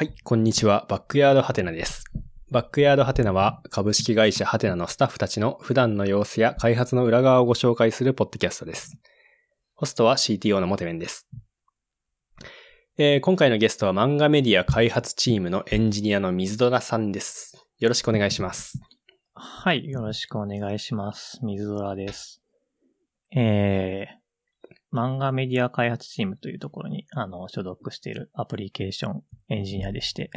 はい、こんにちは。バックヤードハテナです。バックヤードハテナは株式会社ハテナのスタッフたちの普段の様子や開発の裏側をご紹介するポッドキャストです。ホストは CTO のモテメンです。えー今回のゲストは漫画メディア開発チームのエンジニアの水ドラさんです。よろしくお願いします。はい、よろしくお願いします。水空です。えー、漫画メディア開発チームというところに、あの、所属しているアプリケーションエンジニアでして、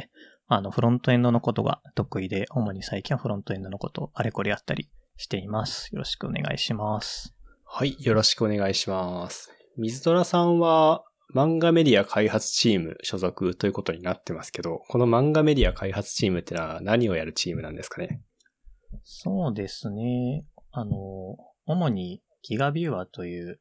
あの、フロントエンドのことが得意で、主に最近はフロントエンドのことをあれこれやったりしています。よろしくお願いします。はい、よろしくお願いします。水ドラさんは漫画メディア開発チーム所属ということになってますけど、この漫画メディア開発チームってのは何をやるチームなんですかね？そうですね。あの、主にギガビューアーという、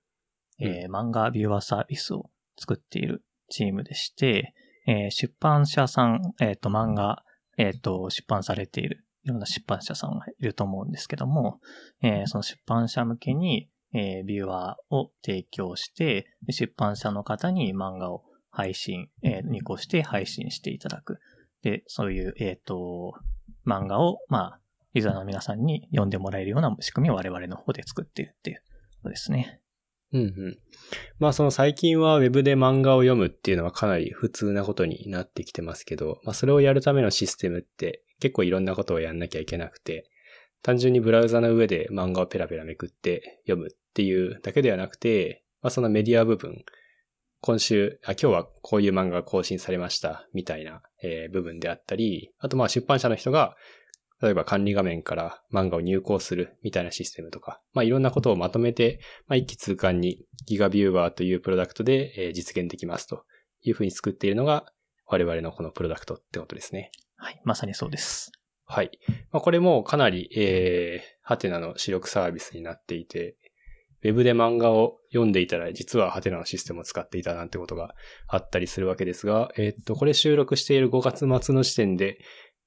えー漫画ビューアーサービスを作っているチームでして、えー出版社さん、えっ、と、漫画、えっ、と、出版されている、いろんな出版社さんがいると思うんですけども、えーその出版社向けに、えービューアーを提供して、で出版社の方に漫画を配信、えー、にこして配信していただく。で、そういう、えっ、と、漫画を、まあ、ユーザーの皆さんに読んでもらえるような仕組みを我々の方で作っているっていうことですね。うんうん。まあその最近はウェブで漫画を読むっていうのはかなり普通なことになってきてますけど、まあそれをやるためのシステムって結構いろんなことをやんなきゃいけなくて、単純にブラウザの上で漫画をペラペラめくって読むっていうだけではなくて、まあそのメディア部分、今週、あ、今日はこういう漫画が更新されましたみたいな、えー部分であったり、あとまあ出版社の人が例えば管理画面から漫画を入稿するみたいなシステムとか、まあいろんなことをまとめて、まあ一気通貫にギガビューバーというプロダクトで、えー実現できますというふうに作っているのが我々のこのプロダクトってことですね。はい。まさにそうです。はい。まあこれもかなり、えー、ハテナの主力サービスになっていて、ウェブで漫画を読んでいたら、実はハテナのシステムを使っていたなんてことがあったりするわけですが、えーっと、これ収録している5月末の時点で、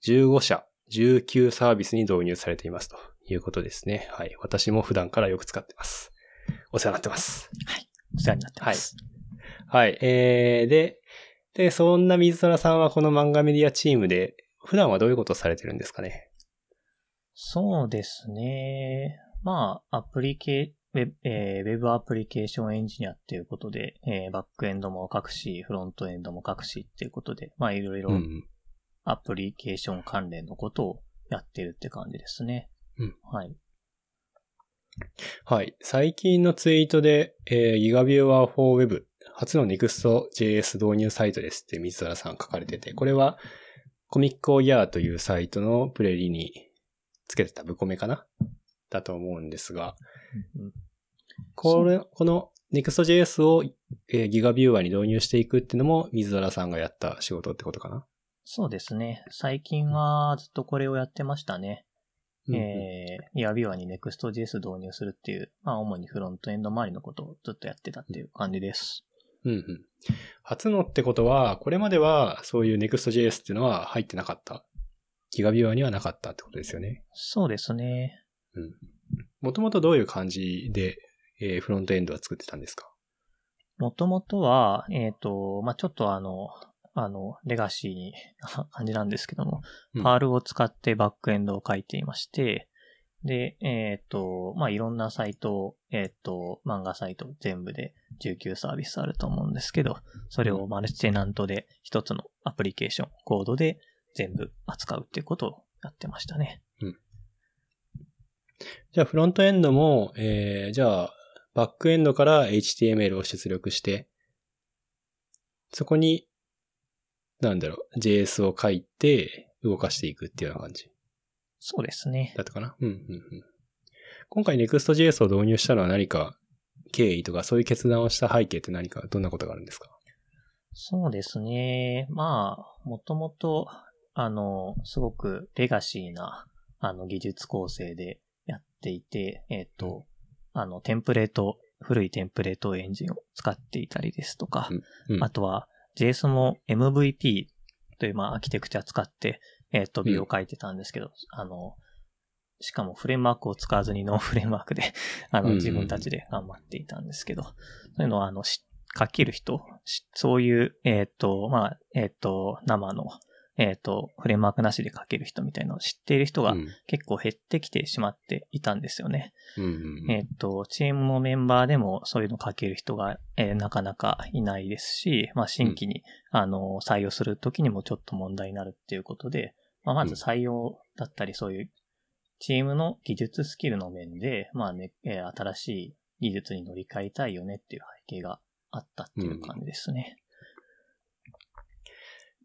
15社、19サービスに導入されていますということですね。はい。私も普段からよく使ってます。お世話になってます。お世話になってます。はい。えー、で、で、そんな水空さんはこの漫画メディアチームで、普段はどういうことをされてるんですかね？そうですね。まあ、アプリケウェブ、えーウェブアプリケーションエンジニアっていうことで、えーバックエンドも書くし、フロントエンドも書くしっていうことで、まあ、いろいろうん。アプリケーション関連のことをやってるって感じですね。うんはい。はい。最近のツイートで、えー、ギガビューアー for Web 初の Next.js 導入サイトですって水原さん書かれてて、これはコミックオギャーというサイトのプレリにつけてたブコメかな？だと思うんですが、うんこれ、この Next.js を、えーギガビューアーに導入していくっていうのも水原さんがやった仕事ってことかな？そうですね。最近はずっとこれをやってましたね。えー、イアビュアに Next.js 導入するっていう、まあ主にフロントエンド周りのことをずっとやってたっていう感じです。うんうん。初のってことは、これまではそういう Next.js っていうのは入ってなかった？ギガビュアーにはなかったってことですよね。そうですね。もともとどういう感じで、えーフロントエンドは作ってたんですか？もともとは、えっ、と、まあちょっとあの、あの、レガシーに 感じなんですけども、うん。パールを使ってバックエンドを書いていまして、で、えっ、と、まあいろんなサイトを、えっ、と、漫画サイト全部で19サービスあると思うんですけど、それをマルチテナントで一つのアプリケーション、コードで全部扱うっていうことをやってましたね。じゃあフロントエンドも、えーじゃあバックエンドから HTML を出力して、そこに、なんだろう、JS を書いて動かしていくっていうような感じそうですね。だったかな？うんうんうん。今回 Next.js を導入したのは何か経緯とかそういう決断をした背景って何かどんなことがあるんですか？そうですね。まあ、もともと、あの、すごくレガシーな、あの、技術構成でやっていて、えっ、と、あの、テンプレート、古いテンプレートエンジンを使っていたりですとか、うんあとは JS も MVP という、まあ、アーキテクチャ使って、えっ、と、ビューを書いてたんですけど、あの、しかもフレームワークを使わずにノー フレームワークで、あの、うんうんうん。自分たちで頑張っていたんですけど、そういうのは、あの、書ける人、そういう、えっ、ー、と、まあ、えっ、ー、と、生の、えっ、ー、と、フレームワークなしで書ける人みたいなのを知っている人が結構減ってきてしまっていたんですよね。うんうん、えっ、と、チームのメンバーでもそういうの書ける人が、えなかなかいないですし、まあ、新規に、うん、あの、採用するときにもちょっと問題になるっていうことで、まあ、まず採用だったりそういうチームの技術スキルの面で、まあね、え新しい技術に乗り換えたいよねっていう背景があったっていう感じですね。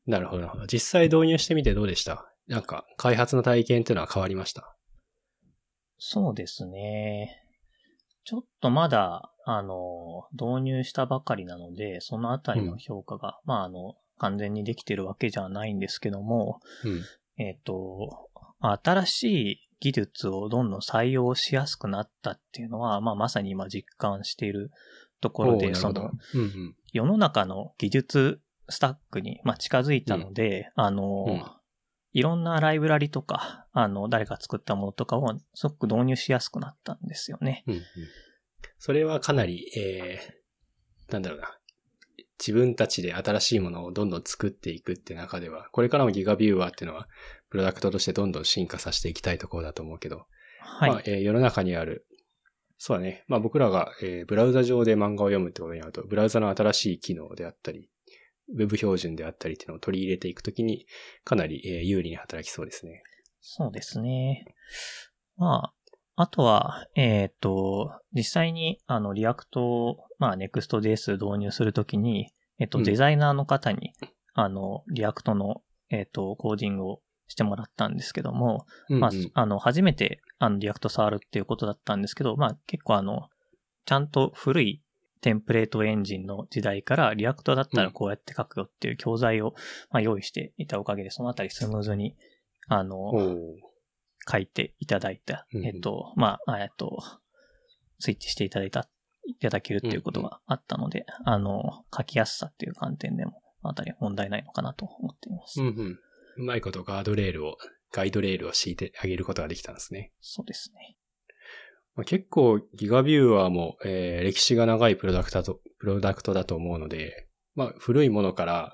うん、なるほど。実際導入してみてどうでした？なんか、開発の体験っていうのは変わりました？そうですね。ちょっとまだ、あの、導入したばかりなので、そのあたりの評価が、うん、まあ、あの、完全にできてるわけじゃないんですけども、うん、えっ、と、新しい技術をどんどん採用しやすくなったっていうのは、まあ、まさに今実感しているところで、その、うんうん、世の中の技術スタックに、まあ、近づいたので、うん、あの、うん、いろんなライブラリとか、あの、誰か作ったものとかをすごく導入しやすくなったんですよね。うんうん、それはかなり、えー、なんだろうな。自分たちで新しいものをどんどん作っていくって中では、これからもギガビューワーっていうのは、プロダクトとしてどんどん進化させていきたいところだと思うけど、はい。まあ、えー、世の中にある、そうだね。まあ僕らが、えー、ブラウザ上で漫画を読むってことになると、ブラウザの新しい機能であったり、ウェブ標準であったりっていうのを取り入れていくときに、かなり、えー、有利に働きそうですね。そうですね。まあ、あとは、えっ、ー、と、実際に、あの、 React を、まあ、Next.js 導入するときに、えっ、ー、と、デザイナーの方に、うん、あの、 React の、えっ、ー、と、コーディングをしてもらったんですけども、うんうん、まあ、あの、初めて、あの、 React 触るっていうことだったんですけど、まあ、結構あの、ちゃんと古いテンプレートエンジンの時代から React だったらこうやって書くよっていう教材を、まあ、用意していたおかげで、そのあたりスムーズに、あの、書いていただいた、えっと、まあ、えっと、スイッチしていただいた、いただけるっていうことがあったので、あの、書きやすさっていう観点でも、あたり問題ないのかなと思っています。うんうんうまいことガードレールを、ガイドレールを敷いてあげることができたんですね。そうですね。まあ、結構ギガビューワーも、えー、歴史が長いプロダクトだと、プロダクトだと思うので、まあ古いものから、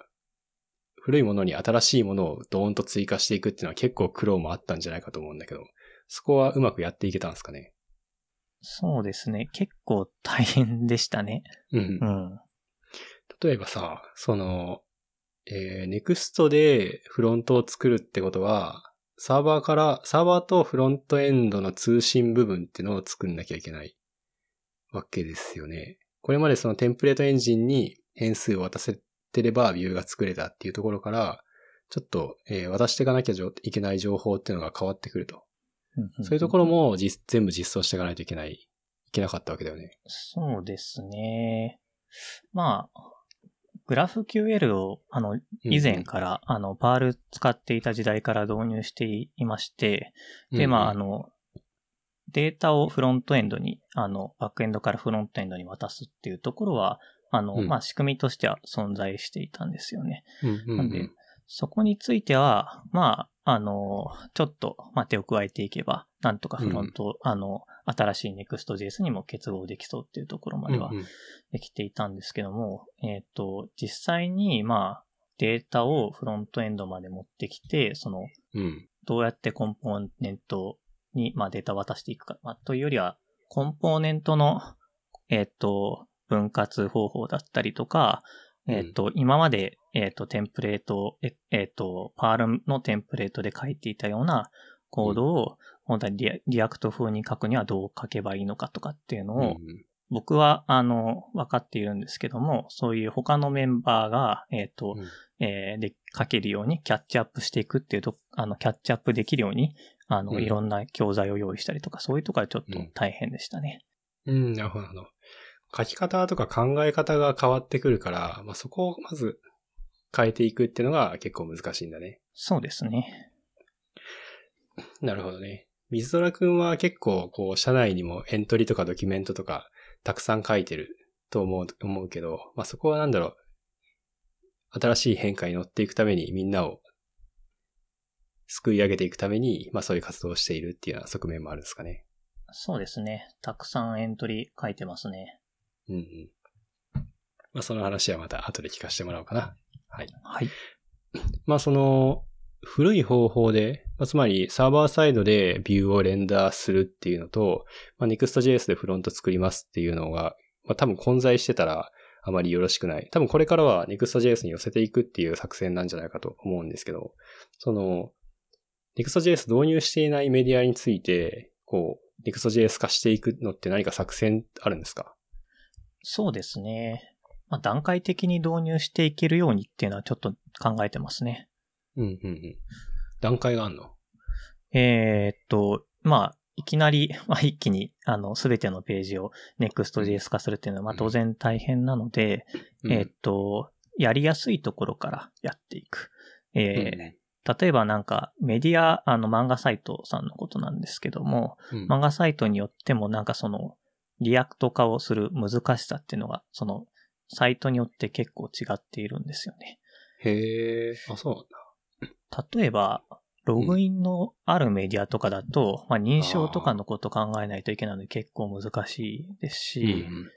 古いものに新しいものをドーンと追加していくっていうのは結構苦労もあったんじゃないかと思うんだけど、そこはうまくやっていけたんですかね？そうですね。結構大変でしたね。うん。うん。例えばさ、その、えー、Next でフロントを作るってことは、サーバーから、サーバーとフロントエンドの通信部分っていうのを作んなきゃいけないわけですよね。これまでそのテンプレートエンジンに変数を渡せてればビューが作れたっていうところから、ちょっと、えー、渡していかなきゃいけない情報っていうのが変わってくると。そういうところも全部実装していかないといけない、いけなかったわけだよね。そうですね。まあ、グラフ QL を、あの、以前から、うん、あの、パール使っていた時代から導入していまして、で、うん、まあ、あの、データをフロントエンドに、あの、バックエンドからフロントエンドに渡すっていうところは、あの、うん、まあ、仕組みとしては存在していたんですよね。なんで、そこについては、まあ、あの、ちょっと、まあ、手を加えていけば、なんとかフロント、あの、新しい Next.js にも結合できそうっていうところまではできていたんですけども、うんうん、えっ、ー、と、実際に、まあ、データをフロントエンドまで持ってきて、その、うん、どうやってコンポーネントに、まあ、データを渡していくか、まあ、というよりは、コンポーネントの、えっ、ー、と、分割方法だったりとか、えっ、ー、と、今まで、えっ、と、テンプレート、えっ、と、 Perl のテンプレートで書いていたようなコードを、本当にリ React 風に書くにはどう書けばいいのかとかっていうのを、僕は、あの、分かっているんですけども、そういう他のメンバーが、えっ、ー、と、うん、えー、で、書けるようにキャッチアップしていくっていうと、あの、キャッチアップできるように、あの、うん、いろんな教材を用意したりとか、そういうところはちょっと大変でしたね。うん、うん、なるほど。書き方とか考え方が変わってくるから、まあ、そこをまず変えていくっていうのが結構難しいんだね。そうですね。なるほどね。水空くんは結構、こう、社内にもエントリーとかドキュメントとか、たくさん書いてると思う、思うけど、まあ、そこはなんだろう。新しい変化に乗っていくためにみんなを救い上げていくために、まあそういう活動をしているっていうような側面もあるんですかね。そうですね。たくさんエントリー書いてますね。うんうん。まあその話はまた後で聞かせてもらおうかな。はい。はい。まあその、古い方法で、まあ、つまりサーバーサイドでビューをレンダーするっていうのと、まあ、Next.js でフロント作りますっていうのが、まあ、多分混在してたらあまりよろしくない。多分これからは Next.js に寄せていくっていう作戦なんじゃないかと思うんですけど、その、Next.js 導入していないメディアについて、こう、Next.js 化していくのって何か作戦あるんですか？そうですね。まあ、段階的に導入していけるようにっていうのはちょっと考えてますね。うんうんうん。段階があんの？えーっと、まあ、いきなり、まあ、一気に、あの、すべてのページを Next.js 化するっていうのは、まあ、当然大変なので、うんえーっと、やりやすいところからやっていく。えーうん例えばなんか、メディア、あの、漫画サイトさんのことなんですけども、うん漫画サイトによってもなんかその、 React 化をする難しさっていうのが、その、サイトによって結構違っているんですよね。へえ、あ、そうなんだ。例えば、ログインのあるメディアとかだと、まあ認証とかのこと考えないといけないので結構難しいですし、うん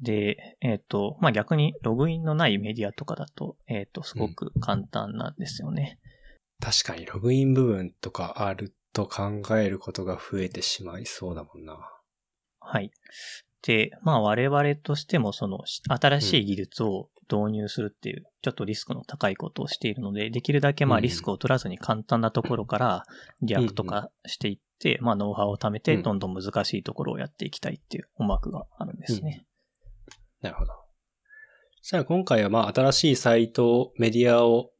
で、えっ、と、まあ逆にログインのないメディアとかだと、えっ、と、すごく簡単なんですよね。確かにログイン部分とかあると考えることが増えてしまいそうだもんな。はい。で、まあ我々としてもそのし新しい技術を導入するっていう、ちょっとリスクの高いことをしているので、できるだけまあうんリスクを取らずに簡単なところから React 化していって、まあノウハウを貯めてうんどんどん難しいところをやっていきたいっていう思惑があるんですね。なるほど。じゃあ今回はまあ新しいサイト、メディアを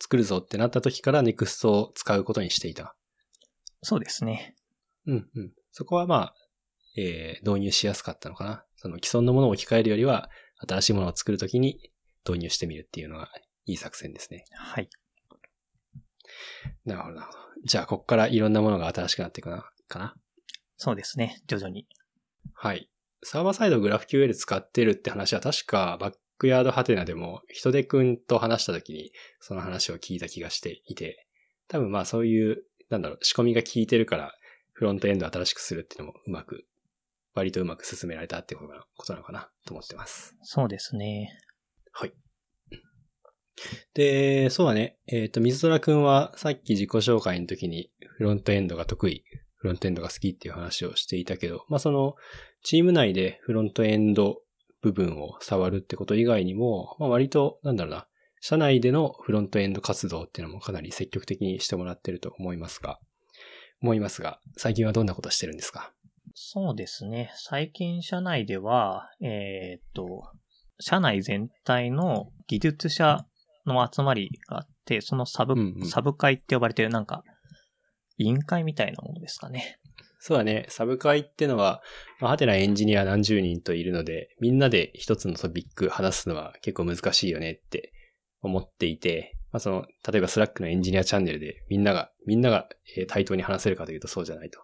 作るぞってなった時から Next を使うことにしていた。そうですね。うんうん。そこはまあ、えー導入しやすかったのかな。その既存のものを置き換えるよりは、新しいものを作るときに導入してみるっていうのがいい作戦ですね。はい。なるほど、な。じゃあ、ここからいろんなものが新しくなっていくな、かな？そうですね。徐々に。はい。サーバーサイド GraphQL 使ってるって話は確かバックヤードハテナでも人手くんと話した時にその話を聞いた気がしていて、多分まあそういう、なんだろう、仕込みが効いてるからフロントエンドを新しくするっていうのもうまく、割とうまく進められたってことなのかな？と思ってます。そうですね。はい。で、そうだね。えっ、と、水虎くんはさっき自己紹介の時にフロントエンドが得意、フロントエンドが好きっていう話をしていたけど、まあその、チーム内でフロントエンド部分を触るってこと以外にも、まあ割と、なんだろうな、社内でのフロントエンド活動っていうのもかなり積極的にしてもらってると思いますが、思いますが、最近はどんなことしてるんですか？そうですね。最近社内では、えーっと、社内全体の技術者の集まりがあって、そのサブ、うんうんサブ会って呼ばれてるなんか、委員会みたいなものですかね。そうだね。サブ会ってのは、まあ、ハテナエンジニア何十人といるので、みんなで一つのトピック話すのは結構難しいよねって思っていて、まあ、その、例えば Slack のエンジニアチャンネルでみんなが、みんながえー対等に話せるかというとそうじゃないと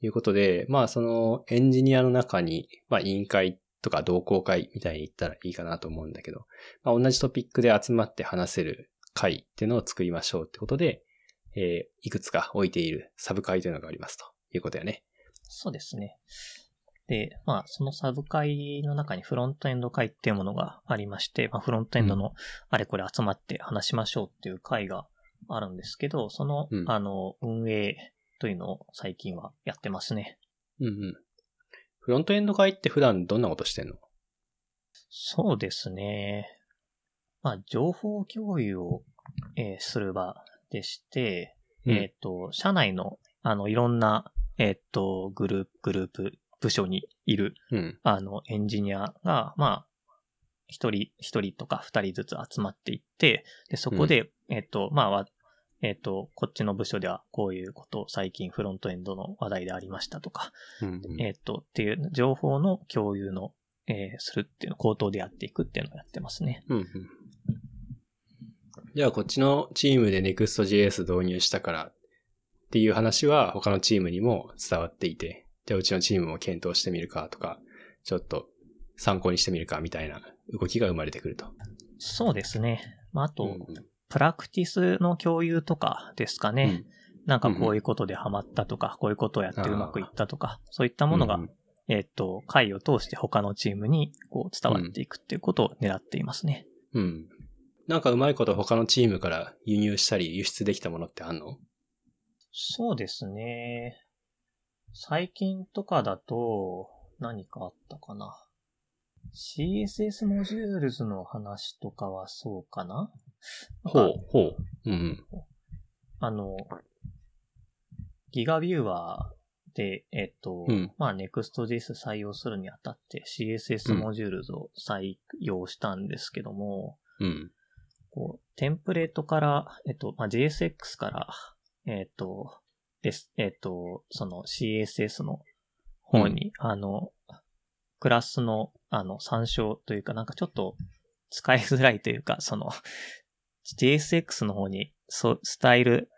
いうことで、まあそのエンジニアの中に、まあ委員会とか同好会みたいに言ったらいいかなと思うんだけど、まあ同じトピックで集まって話せる会っていうのを作りましょうってことで、えーいくつか置いているサブ会というのがありますということだよね。そうですね。で、まあ、そのサブ会の中にフロントエンド会っていうものがありまして、まあ、フロントエンドのあれこれ集まって話しましょうっていう会があるんですけど、その、うんあの、運営というのを最近はやってますね。うんうん。フロントエンド会って普段どんなことしてんの？そうですね。まあ、情報共有を、えーする場でして、えっ、と、社内の、あの、いろんな、えっ、と、グループ、グループ、部署にいる、うん。あの、エンジニアが、まあ、一人、一人とか二人ずつ集まっていって、で、そこで、えっ、と、まあわ、えっ、と、こっちの部署ではこういうことを最近フロントエンドの話題でありましたとか、うんうんえっ、と、っていう情報の共有の、えーするっていうのを口頭でやっていくっていうのをやってますね。うんうん。じゃあこっちのチームで Next.js 導入したからっていう話は他のチームにも伝わっていて、じゃあうちのチームも検討してみるかとか、ちょっと参考にしてみるかみたいな動きが生まれてくると。そうですね。まあ、あと、うんプラクティスの共有とかですかね。うんなんかこういうことでハマったとか、こういうことをやってうまくいったとか、そういったものがうんえっ、と、会を通して他のチームにこう伝わっていくっていうことを狙っていますね。うん。なんかうまいこと他のチームから輸入したり輸出できたものってあんの？そうですね。最近とかだと、何かあったかな。CSS モジュールズの話とかはそうかなほう、ほう。うんうん。あの、 GigaViewer で、えっと、うんまあ、Next.js 採用するにあたって CSS モジュールズを採用したんですけども、うん。こう、テンプレートから、えっと、まあ、JSX から、えっと、です、えっと、その CSS の方に、あの、クラスの、あの、参照というか、なんかちょっと使いづらいというか、その、JSX の方に、そスタイル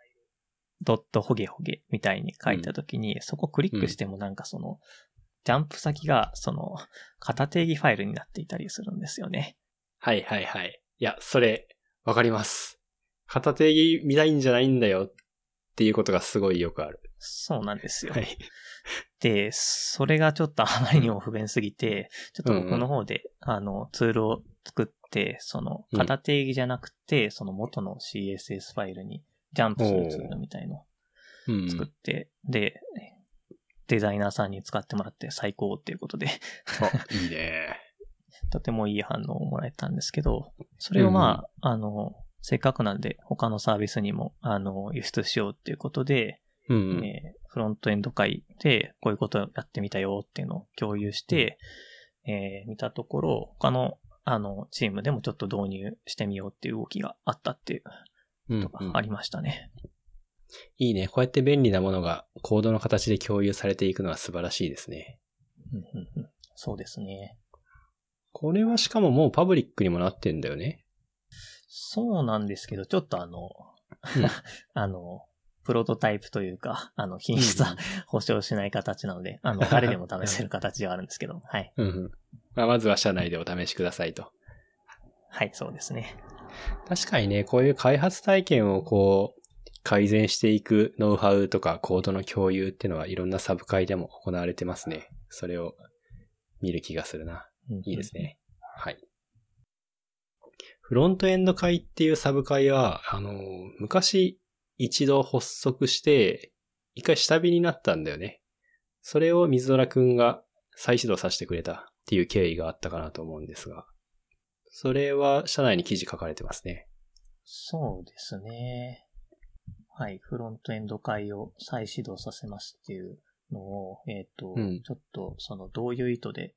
ドットホゲホゲみたいに書いたときに、そこクリックしてもなんかその、ジャンプ先が、その、型定義ファイルになっていたりするんですよね。はいはいはい。いや、それ、わかります。片定義見たいんじゃないんだよっていうことがすごいよくある。そうなんですよ。はい。で、それがちょっとあまりにも不便すぎて、ちょっと僕の方で、あの、ツールを作って、その、うん型定義じゃなくて、その元の CSS ファイルにジャンプするツールみたいのをうん。作って、で、デザイナーさんに使ってもらって最高っていうことで、あ、いいね。とてもいい反応をもらえたんですけど、それをまあ、あの、せっかくなんで他のサービスにも、あの、輸出しようっていうことで、うんうん。えーフロントエンド会でこういうことをやってみたよっていうのを共有して、えー見たところ、他の、あの、チームでもちょっと導入してみようっていう動きがあったっていうとがありましたね。いいね。こうやって便利なものがコードの形で共有されていくのは素晴らしいですね。うんうんうんそうですね。これはしかももうパブリックにもなってんだよね。そうなんですけど、ちょっとあの、うん あの、プロトタイプというか、あの、品質は保証しない形なので、あの、誰でも試せる形ではあるんですけど、はい。うんうん。まあ、まずは社内でお試しくださいと。はい、そうですね。確かにね、こういう開発体験をこう、改善していくノウハウとかコードの共有っていうのはいろんなサブ会でも行われてますね。それを見る気がするな。いいですね。はい。フロントエンド会っていうサブ会は、あの、昔一度発足して、一回下火になったんだよね。それを水虎くんが再始動させてくれたっていう経緯があったかなと思うんですが、それは社内に記事書かれてますね。そうですね。はい。フロントエンド会を再始動させますっていうのを、えっ、と、うんちょっとそのどういう意図で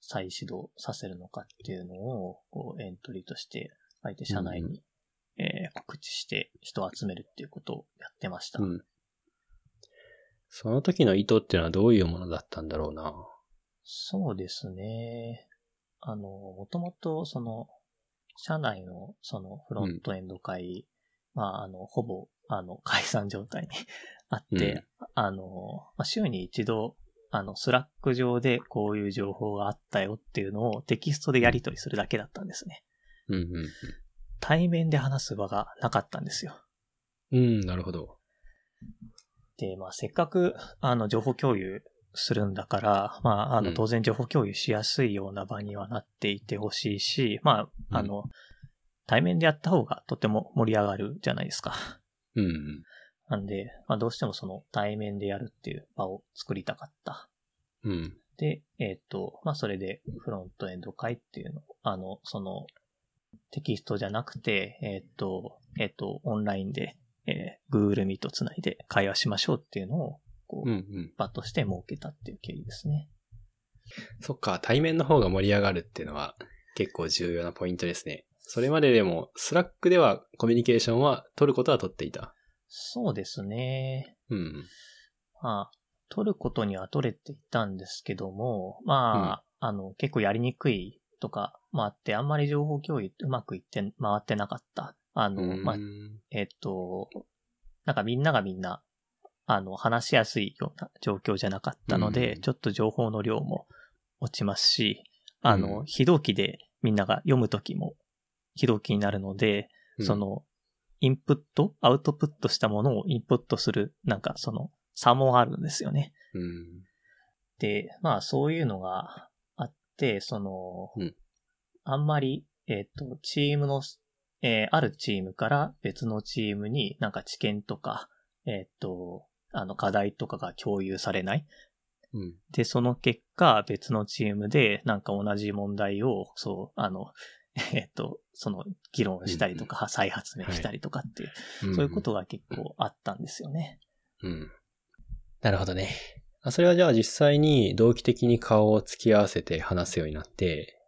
再始動させるのかっていうのを、こうエントリーとして相手社内に、えー告知して人を集めるっていうことをやってました。うん。その時の意図っていうのはどういうものだったんだろうな。そうですね。あの、もともと、その、社内の、その、フロントエンド会、まあ、あの、ほぼ、あの、解散状態に あって、あの、まあ、週に一度、あの、 Slack 上でこういう情報があったよっていうのをテキストでやり取りするだけだったんですね。うんうん対面で話す場がなかったんですよ。うん。うん、なるほど。で、まあ、せっかく、あの、情報共有するんだから、まあ、あの、うん当然情報共有しやすいような場にはなっていてほしいし、まあ、あの、対面でやった方がとても盛り上がるじゃないですか。うんうん。なんで、まあ、どうしてもその対面でやるっていう場を作りたかった。うん。で、えっ、と、まあ、それでフロントエンド会っていうの、あの、その、テキストじゃなくて、えっ、と、えっ、と、オンラインで、えー Google Meet つないで会話しましょうっていうのを、こう、うんうん。場として設けたっていう経緯ですね。そっか、対面の方が盛り上がるっていうのは結構重要なポイントですね。それまででも、 Slack ではコミュニケーションは取ることは取っていた？そうですね。うん。まあ、取ることには取れていたんですけども、まあ、あの、結構やりにくいとかもあって、あんまり情報共有うまくいって、回ってなかった。あの、まあ、えっと、なんかみんながみんな、あの、話しやすいような状況じゃなかったので、うんちょっと情報の量も落ちますし、あの、うん非同期でみんなが読むときも非同期になるので、うんそ、の、インプット、アウトプットしたものをインプットする、なんかその、差もあるんですよね。うん。で、まあそういうのがあって、その、うんあんまり、えっ、と、チームの、えーあるチームから別のチームになんか知見とか、えっ、と、あの課題とかが共有されない。うん。で、その結果、別のチームで、なんか同じ問題を、そう、あの、えっと、その、議論したりとか、再発明したりとかっていう、そういうことが結構あったんですよね。うん。なるほどね。あそれはじゃあ実際に同期的に顔を突き合わせて話すようになって、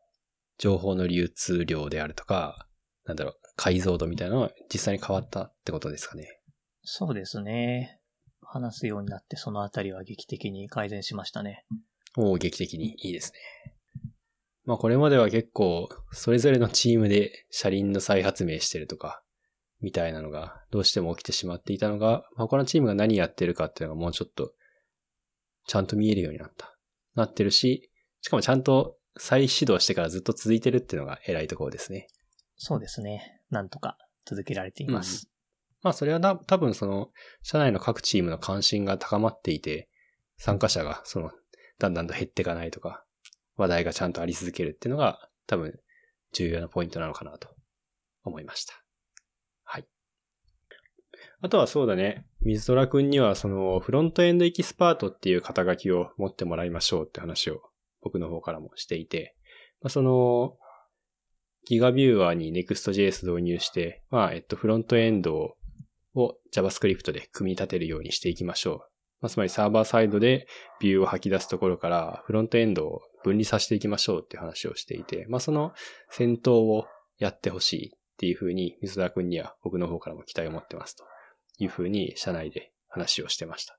情報の流通量であるとか、なんだろう、解像度みたいなのは実際に変わったってことですかね。そうですね。話すようになって、そのあたりは劇的に改善しましたね。おお劇的にいいですね。まあこれまでは結構、それぞれのチームで車輪の再発明してるとか、みたいなのがどうしても起きてしまっていたのが、まあ他のチームが何やってるかっていうのがもうちょっと、ちゃんと見えるようになった。なってるし、しかもちゃんと再始動してからずっと続いてるっていうのが偉いところですね。そうですね。なんとか続けられています。まあそれはな多分その、社内の各チームの関心が高まっていて、参加者がその、だんだんと減っていかないとか、話題がちゃんとあり続けるっていうのが多分重要なポイントなのかなと思いました。はい。あとはそうだね、水虎くんにはそのフロントエンドエキスパートっていう肩書きを持ってもらいましょうって話を僕の方からもしていて、まあ、その、ギガビューアーに Next.js 導入して、まあ、えっと、フロントエンドをを JavaScript で組み立てるようにしていきましょう。まあ、つまりサーバーサイドでビューを吐き出すところからフロントエンドを分離させていきましょうっていう話をしていて、まあ、その先頭をやってほしいっていうふうに水田くんには僕の方からも期待を持ってますというふうに社内で話をしてました。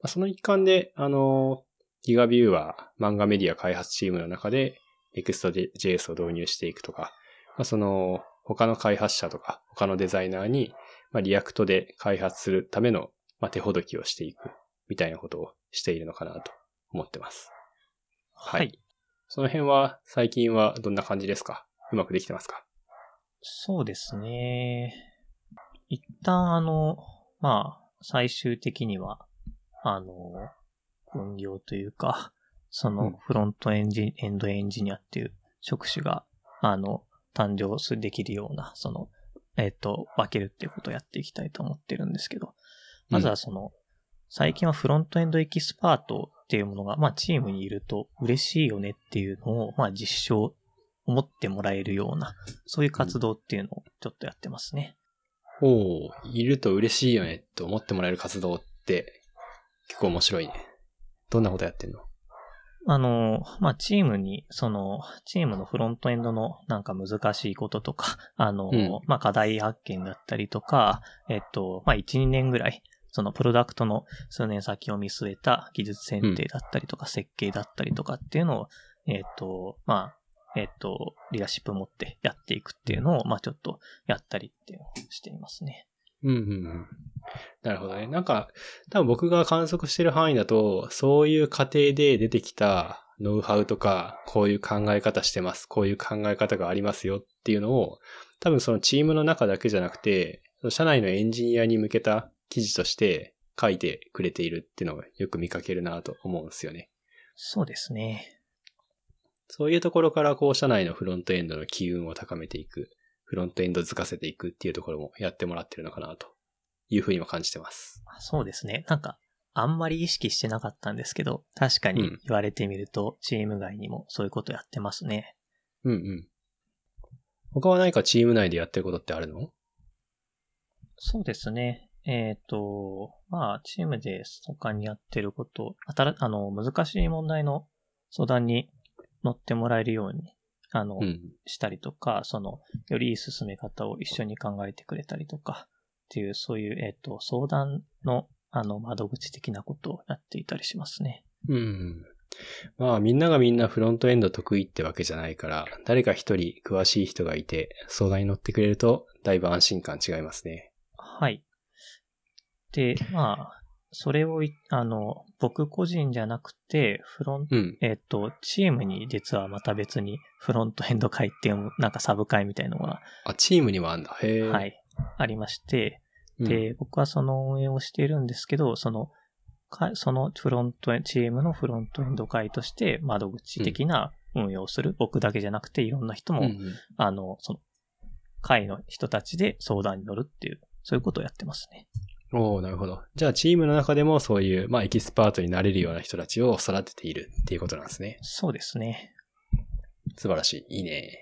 まあ、その一環で、あの、 GigaViewer 漫画メディア開発チームの中で Next.js を導入していくとか、まあ、その他の開発者とか他のデザイナーにまあ、 React で開発するための、まあ、手ほどきをしていくみたいなことをしているのかなと思ってます。はい。その辺は最近はどんな感じですか？うまくできてますか？そうですね。一旦あの、まあ、最終的には、あの、分業というか、そうんのフロントエンジエンドエンジニアっていう職種が、あの、誕生すできるような、その、えっ、と、分けるっていうことをやっていきたいと思ってるんですけど、まずはその、最近はフロントエンドエキスパートっていうものが、まあチームにいると嬉しいよねっていうのを、まあ実証、思ってもらえるような、そういう活動っていうのをちょっとやってますね。おおいると嬉しいよねって思ってもらえる活動って結構面白いね。どんなことやってんの？あの、まあ、チームに、その、チームのフロントエンドのなんか難しいこととか、あの、うんまあ、課題発見だったりとか、えっと、まあ、1、2年ぐらい、そのプロダクトの数年先を見据えた技術選定だったりとか、設計だったりとかっていうのを、えっと、まあ、えっと、リーダーシップ持ってやっていくっていうのを、まあ、ちょっとやったりっていうのをしていますね。うんうんうん。なるほどね。なんか、多分僕が観測してる範囲だと、そういう過程で出てきたノウハウとか、こういう考え方してます、こういう考え方がありますよっていうのを、多分そのチームの中だけじゃなくて、社内のエンジニアに向けた記事として書いてくれているっていうのをよく見かけるなと思うんですよね。そうですね。そういうところからこう社内のフロントエンドの機運を高めていく、フロントエンドづかせていくっていうところもやってもらってるのかなというふうにも感じてます。そうですね。なんか、あんまり意識してなかったんですけど、確かにうん言われてみると、チーム外にもそういうことやってますね。うんうん。他は何かチーム内でやってることってあるの？そうですね。えっ、と、まあ、チームで他にやってること、あたら、あの、難しい問題の相談に乗ってもらえるように、あの、うん。したりとか、その、よりいい進め方を一緒に考えてくれたりとか、っていう、そういう、えっ、と、相談の、あの、窓口的なことをやっていたりしますね。うん。まあみんながみんなフロントエンド得意ってわけじゃないから、誰か一人詳しい人がいて相談に乗ってくれるとだいぶ安心感違いますね。はい。で、まあ、それをい、あの、僕個人じゃなくて、フロンうん。えっ、と、チームに実はまた別にフロントエンド会っていう、なんかサブ会みたいのが、あ、チームにもあんだ。へえ。。はいい、ありまして、うん、で、僕はその運営をしているんですけど、その、かそのフロントエン、チームのフロントエンド会として窓口的な運用をする。僕だけじゃなくていろんな人も、うんうんあの、その、会の人たちで相談に乗るっていう、そういうことをやってますね。おーなるほど。じゃあチームの中でもそういう、まあエキスパートになれるような人たちを育てているっていうことなんですね。そうですね。素晴らしい。いいね。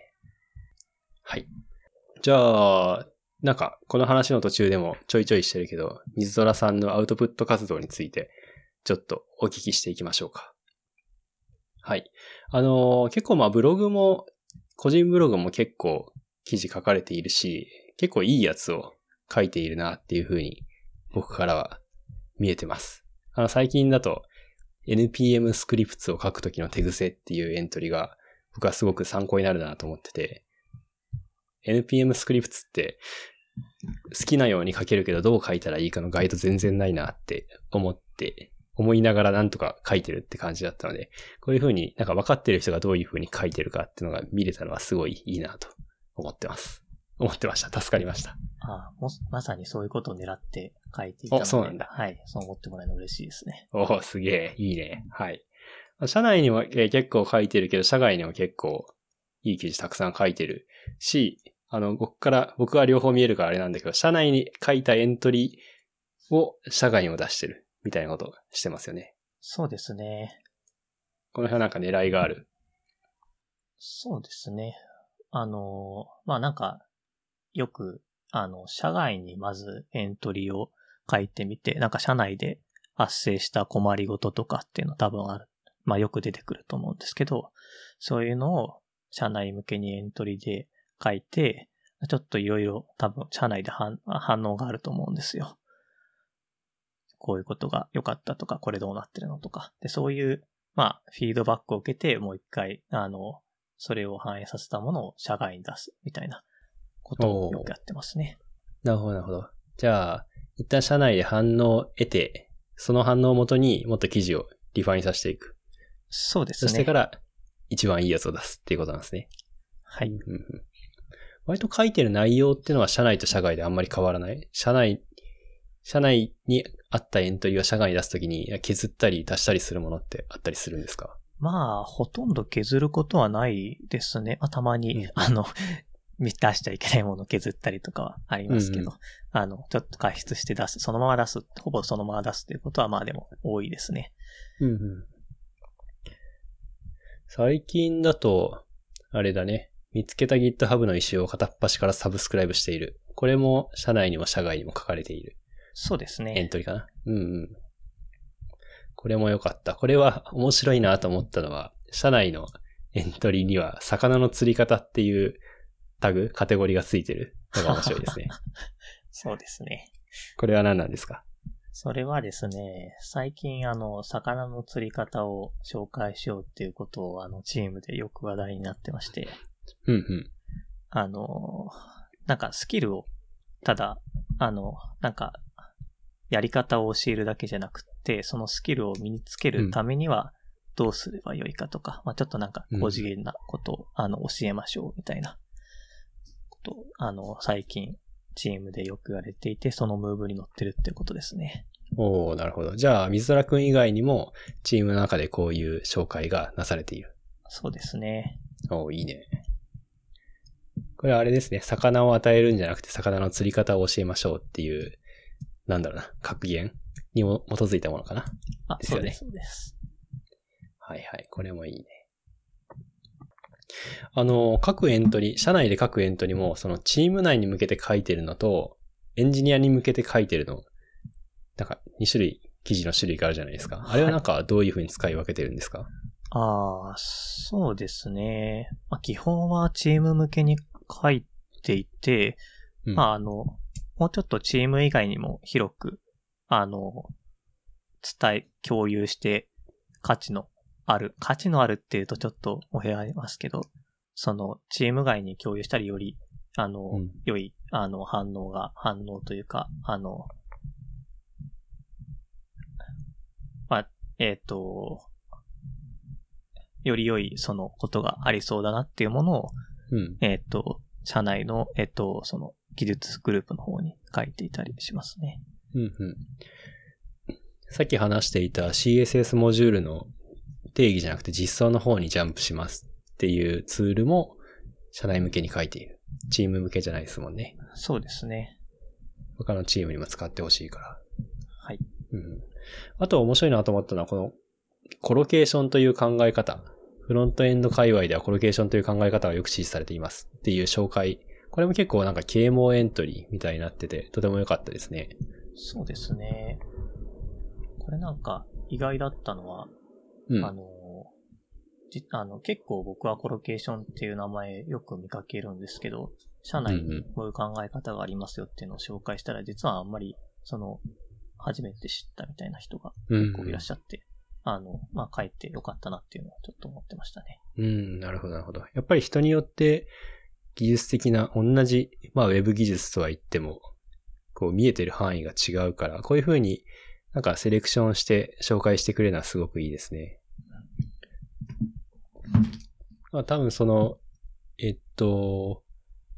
はい。じゃあ、なんか、この話の途中でもちょいちょいしてるけど、水虎さんのアウトプット活動について、ちょっとお聞きしていきましょうか。はい。あのー結構まあブログも、個人ブログも結構記事書かれているし、結構いいやつを書いているなっていう風に僕からは見えてます。あの最近だと NPM スクリプツを書くときの手癖っていうエントリーが僕はすごく参考になるなと思ってて、NPM スクリプツって好きなように書けるけどどう書いたらいいかのガイド全然ないなって思って、思いながらなんとか書いてるって感じだったので、こういう風になんか分かってる人がどういう風に書いてるかっていうのが見れたのはすごいいいなと思ってます。思ってました。助かりました。あもまさにそういうことを狙って書いていたので。おそうなんだはい。そう思ってもらえるの嬉しいですね。おお、すげえ、いいね。はい。社内にも、えー結構書いてるけど、社外にも結構いい記事たくさん書いてるし、あの、僕から、僕は両方見えるからあれなんだけど、社内に書いたエントリーを社外にも出してるみたいなことをしてますよね。そうですね。この辺はなんか狙いがある？そうですね。あの、まあなんか、よく、あの、社外にまずエントリーを書いてみて、なんか社内で発生した困りごととかっていうの多分ある。まあよく出てくると思うんですけど、そういうのを社内向けにエントリーで書いて、ちょっといろいろ多分社内で反反応があると思うんですよ。こういうことが良かったとか、これどうなってるのとか。で、そういう、まあ、フィードバックを受けて、もう一回、あの、それを反映させたものを社外に出すみたいなことをよくやってますね。なるほど、なるほど。じゃあ、一旦社内で反応を得て、その反応をもとにもっと記事をリファインさせていく。そうですね。そしてから、一番いいやつを出すっていうことなんですね。はい。割と書いてる内容っていうのは社内と社外であんまり変わらない？社内、社内にあったエントリーを社外に出すときに削ったり足したりするものってあったりするんですか？まあ、ほとんど削ることはないですね。まあ、たまに、うんあの、出しちゃいけないものを削ったりとかはありますけど、うんあの、ちょっと解出して出す、そのまま出す、ほぼそのまま出すっていうことはまあでも多いですね。うんうん。最近だと、あれだね。見つけた GitHub の石を片っ端からサブスクライブしている。これも社内にも社外にも書かれているそうですエンね。トリーかな？うんうん。これも良かった。これは面白いなと思ったのは、社内のエントリーには魚の釣り方っていうタグ、カテゴリーがついてるのが面白いですね。そうですね。これは何なんですか？それはですね、最近あの、魚の釣り方を紹介しようっていうことをあの、チームでよく話題になってまして、うんうん。あの、なんかスキルを、ただ、あの、なんか、やり方を教えるだけじゃなくって、そのスキルを身につけるためにはどうすればよいかとか、まあちょっとなんか高次元なことを、あの、教えましょうみたいなことを、あの、最近チームでよく言われていて、そのムーブに乗ってるっていうことですね。おー、なるほど。じゃあ、水虎くん以外にも、チームの中でこういう紹介がなされている。そうですね。おー、いいね。これはあれですね。魚を与えるんじゃなくて、魚の釣り方を教えましょうっていう、なんだろうな、格言？にも基づいたものかな？あ、ですよねそうです、そうです。はいはい。これもいいね。あの、各エントリー、社内で各エントリーも、そのチーム内に向けて書いてるのと、エンジニアに向けて書いてるの、なんか2種類、記事の種類があるじゃないですか。あれはなんかどういう風に使い分けてるんですか、ああ、そうですね。まあ、基本はチーム向けに書いていて、うん、まあ、あの、もうちょっとチーム以外にも広く、あの、伝え、共有して価値のある、価値のあるっていうとちょっとお部屋ありますけど、その、チーム外に共有したりより、あの、うん良い、あの、反応が、反応というか、あの、まあ、えっ、と、より良い、その、ことがありそうだなっていうものを、うん。えっ、と、社内の、えっ、と、その、技術グループの方に書いていたりしますね。うんうん。さっき話していた CSS モジュールの定義じゃなくて実装の方にジャンプしますっていうツールも社内向けに書いている。チーム向けじゃないですもんね。そうですね。他のチームにも使ってほしいから。はい。うん。あと面白いなと思ったのは、このコロケーションという考え方。フロントエンド界隈ではコロケーションという考え方がよく支持されていますっていう紹介。これも結構なんか啓蒙エントリーみたいになってて、とても良かったですね。そうですね。これなんか意外だったのは、うん。あの、じあの、結構僕はコロケーションっていう名前よく見かけるんですけど、社内にこういう考え方がありますよっていうのを紹介したら、実はあんまり、その、初めて知ったみたいな人がうんこういらっしゃって、あの、まあ、帰ってよかったなっていうのはちょっと思ってましたね。うん、なるほど、なるほど。やっぱり人によって技術的な同じ、まあウェブ技術とは言っても、こう見えてる範囲が違うから、こういうふうになんかセレクションして紹介してくれるのはすごくいいですね。まあ多分その、えっと、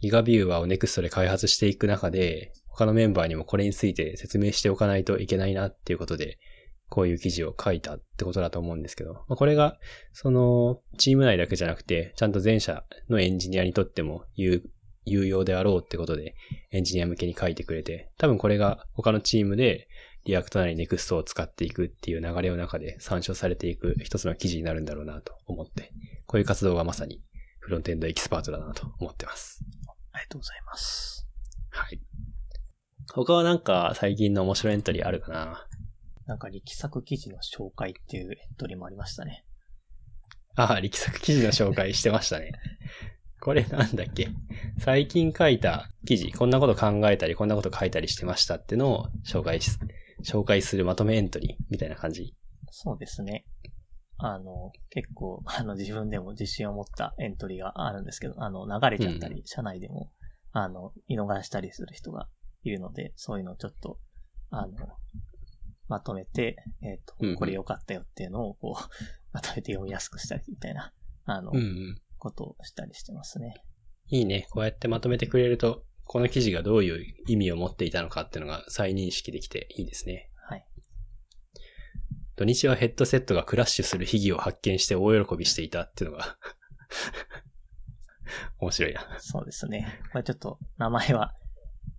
ギガビューワーを NEXT で開発していく中で、他のメンバーにもこれについて説明しておかないといけないなっていうことで、こういう記事を書いたってことだと思うんですけど、まあ、これが、その、チーム内だけじゃなくて、ちゃんと全社のエンジニアにとっても有有用であろうってことで、エンジニア向けに書いてくれて、多分これが他のチームで、リアクトなり NEXT を使っていくっていう流れの中で参照されていく一つの記事になるんだろうなと思って、こういう活動がまさにフロントエンドエキスパートだなと思ってます。ありがとうございます。はい。他はなんか最近の面白いエントリーあるかな？なんか力作記事の紹介っていうエントリーもありましたね。ああ、力作記事の紹介してましたね。これなんだっけ？最近書いた記事、こんなこと考えたり、こんなこと書いたりしてましたってのを紹介し、紹介するまとめエントリーみたいな感じ？そうですね。あの、結構、あの、自分でも自信を持ったエントリーがあるんですけど、あの、流れちゃったり、社内でも、あの、見逃したりする人がいるので、そういうのをちょっと、あの、まとめて、えっ、うんうんと、これ良かったよっていうのを、こう、まとめて読みやすくしたり、みたいな、あの、うんうん。ことをしたりしてますね。いいね。こうやってまとめてくれると、この記事がどういう意味を持っていたのかっていうのが再認識できていいですね。はい。土日はヘッドセットがクラッシュする秘技を発見して大喜びしていたっていうのが 面白いな。そうですね。これちょっと、名前は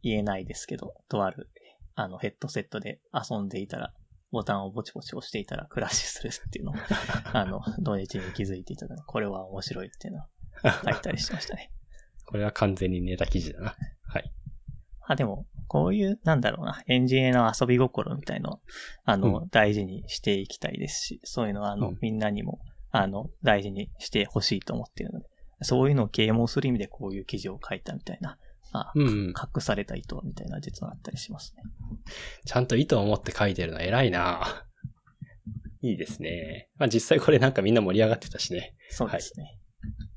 言えないですけど、とある、あの、ヘッドセットで遊んでいたら、ボタンをぼちぼち押していたらクラッシュするっていうのを、あの、土日に気づいていたので、これは面白いっていうのを書いたりしてましたね。これは完全にネタ記事だな。はい。あ、でも、こういう、なんだろうな、エンジニアの遊び心みたいのを、あの、大事にしていきたいですし、そういうのは、あの、うんみんなにも、あの、大事にしてほしいと思っているので、そういうのを啓蒙する意味でこういう記事を書いたみたいな、あ、うんうん。隠された意図みたいな実はあったりしますね。ちゃんと意図を持って書いてるの偉いな いいですね。まあ実際これなんかみんな盛り上がってたしね。そうですね。まあ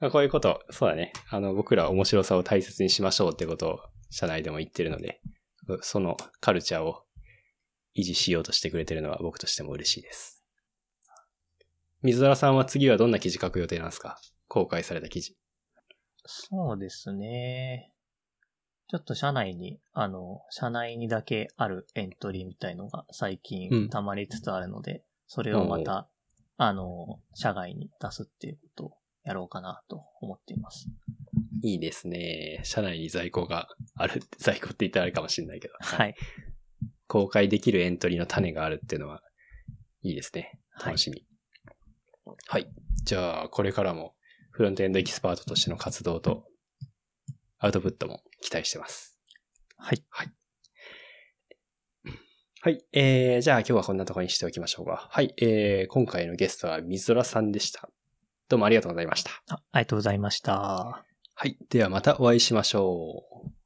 こういうこと、そうだね。あの、僕らは面白さを大切にしましょうってことを社内でも言ってるので、そのカルチャーを維持しようとしてくれてるのは僕としても嬉しいです。水原さんは次はどんな記事書く予定なんですか？公開された記事。そうですね。ちょっと社内に、あの、社内にだけあるエントリーみたいのが最うん近溜まりつつあるので、それをまた、あの、社外に出すっていうことをやろうかなと思っています。いいですね。社内に在庫がある、在庫って言ったらあれかもしれないけど。はい。公開できるエントリーの種があるっていうのは、いいですね。はい楽しみ。はい。じゃあ、これからも、フロントエンドエキスパートとしての活動と、アウトプットも期待してます。はい。はい。えー、じゃあ今日はこんなところにしておきましょうか。はい。えー、今回のゲストは水空さんでした。どうもありがとうございました。あありがとうございました。はい。ではまたお会いしましょう。